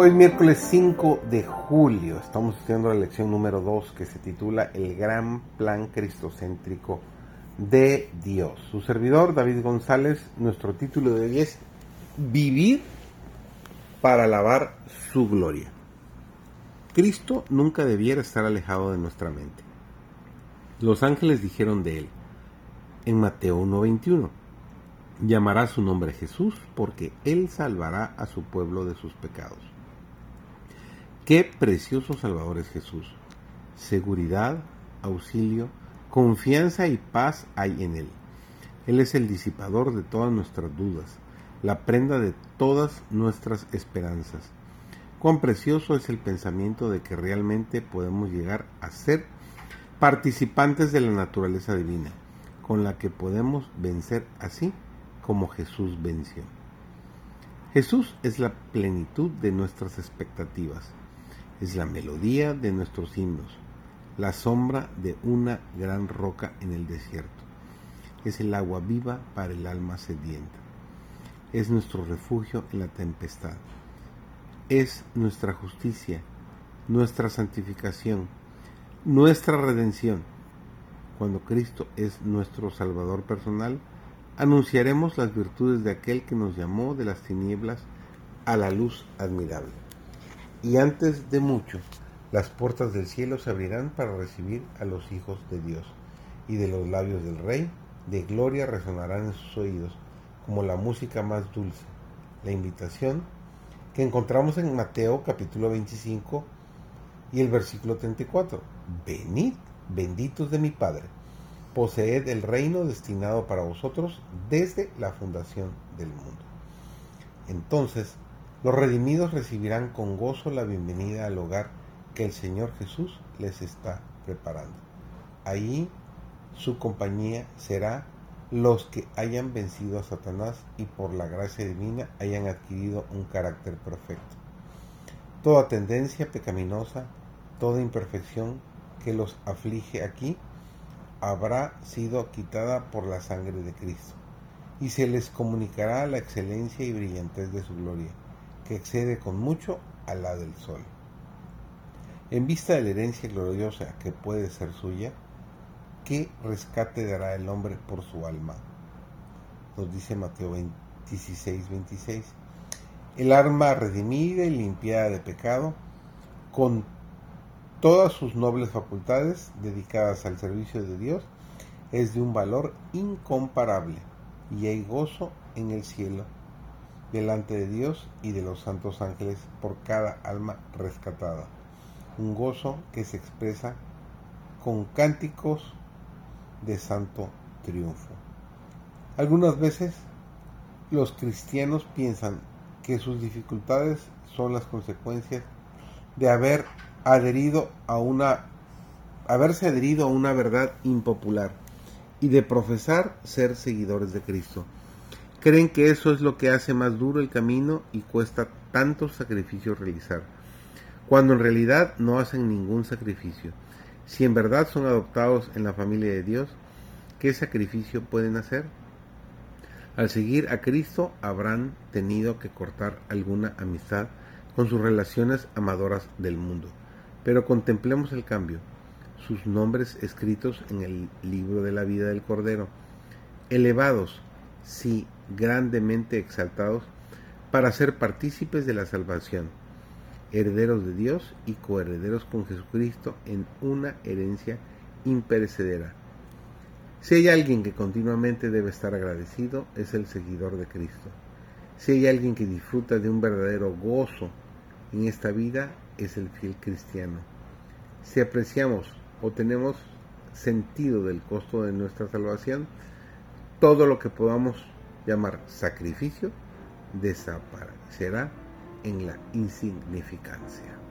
Hoy miércoles 5 de julio estamos estudiando la lección número 2 que se titula El gran plan cristocéntrico de Dios. Su servidor David González, nuestro título de hoy es Vivir para alabar su gloria. Cristo nunca debiera estar alejado de nuestra mente. Los ángeles dijeron de él en Mateo 1:21, llamará su nombre Jesús porque él salvará a su pueblo de sus pecados. Qué precioso Salvador es Jesús. Seguridad, auxilio, confianza y paz hay en Él. Él es el disipador de todas nuestras dudas, la prenda de todas nuestras esperanzas. Cuán precioso es el pensamiento de que realmente podemos llegar a ser participantes de la naturaleza divina, con la que podemos vencer así como Jesús venció. Jesús es la plenitud de nuestras expectativas es la melodía de nuestros himnos, la sombra de una gran roca en el desierto. Es el agua viva para el alma sedienta. Es nuestro refugio en la tempestad. Es nuestra justicia, nuestra santificación, nuestra redención. Cuando Cristo es nuestro Salvador personal, anunciaremos las virtudes de aquel que nos llamó de las tinieblas a la luz admirable y antes de mucho las puertas del cielo se abrirán para recibir a los hijos de Dios, y de los labios del Rey de gloria resonarán en sus oídos como la música más dulce, la invitación que encontramos en Mateo capítulo 25 y el versículo 34. Venid, benditos de mi Padre, poseed el reino destinado para vosotros desde la fundación del mundo. Entonces, los redimidos recibirán con gozo la bienvenida al hogar que el Señor Jesús les está preparando. Ahí su compañía será los que hayan vencido a Satanás y por la gracia divina hayan adquirido un carácter perfecto. Toda tendencia pecaminosa, toda imperfección que los aflige aquí, habrá sido quitada por la sangre de Cristo, y se les comunicará la excelencia y brillantez de su gloria que excede con mucho a la del sol. En vista de la herencia gloriosa que puede ser suya, ¿qué rescate dará el hombre por su alma? Nos dice Mateo 16, 26. El alma redimida y limpiada de pecado, con todas sus nobles facultades dedicadas al servicio de Dios, es de un valor incomparable y hay gozo en el cielo delante de Dios y de los santos ángeles por cada alma rescatada. Un gozo que se expresa con cánticos de santo triunfo. Algunas veces los cristianos piensan que sus dificultades son las consecuencias de haber adherido a una haberse adherido a una verdad impopular y de profesar ser seguidores de Cristo. Creen que eso es lo que hace más duro el camino y cuesta tantos sacrificios realizar, cuando en realidad no hacen ningún sacrificio. Si en verdad son adoptados en la familia de Dios, ¿qué sacrificio pueden hacer? Al seguir a Cristo habrán tenido que cortar alguna amistad con sus relaciones amadoras del mundo. Pero contemplemos el cambio, sus nombres escritos en el libro de la vida del Cordero, elevados, sí, grandemente exaltados para ser partícipes de la salvación, herederos de Dios y coherederos con Jesucristo en una herencia imperecedera. Si hay alguien que continuamente debe estar agradecido, es el seguidor de Cristo. Si hay alguien que disfruta de un verdadero gozo en esta vida, es el fiel cristiano. Si apreciamos o tenemos sentido del costo de nuestra salvación, todo lo que podamos llamar sacrificio desaparecerá en la insignificancia.